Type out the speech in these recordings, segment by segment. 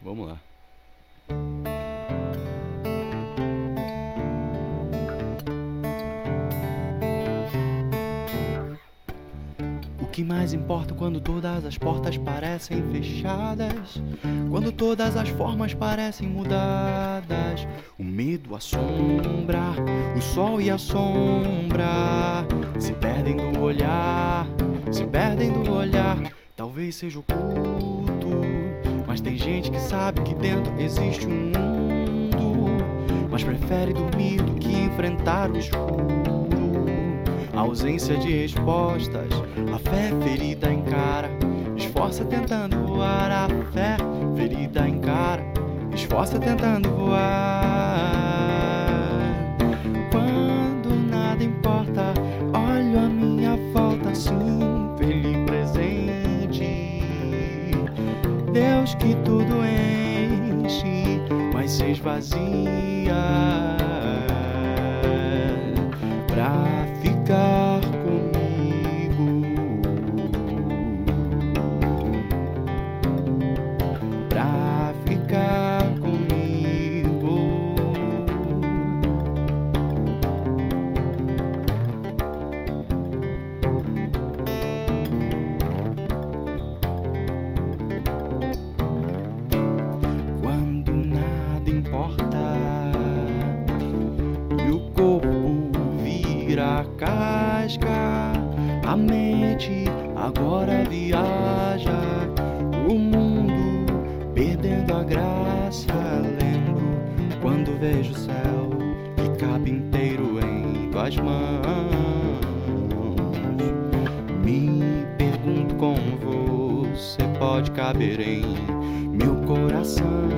Vamos lá. O que mais importa quando todas as portas parecem fechadas? Quando todas as formas parecem mudadas? O medo assombra, o sol e a sombra se perdem do olhar, se perdem do olhar. Talvez seja oculto, mas tem gente que sabe que dentro existe um mundo, mas prefere dormir do que enfrentar o escuro. A ausência de respostas, a fé ferida encara, esforça tentando voar, a fé ferida encara, esforça tentando voar. Que tudo enche, mas se esvazia vira casca, a mente agora viaja o mundo perdendo a graça. Lembro quando vejo o céu que cabe inteiro em tuas mãos. Me pergunto como você pode caber em meu coração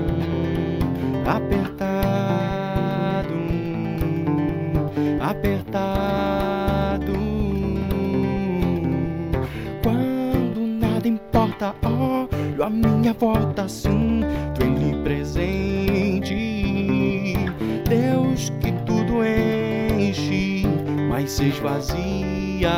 apertado, apertado. Importa, olho a minha volta assim, tu presente. Deus que tudo enche, mas se esvazia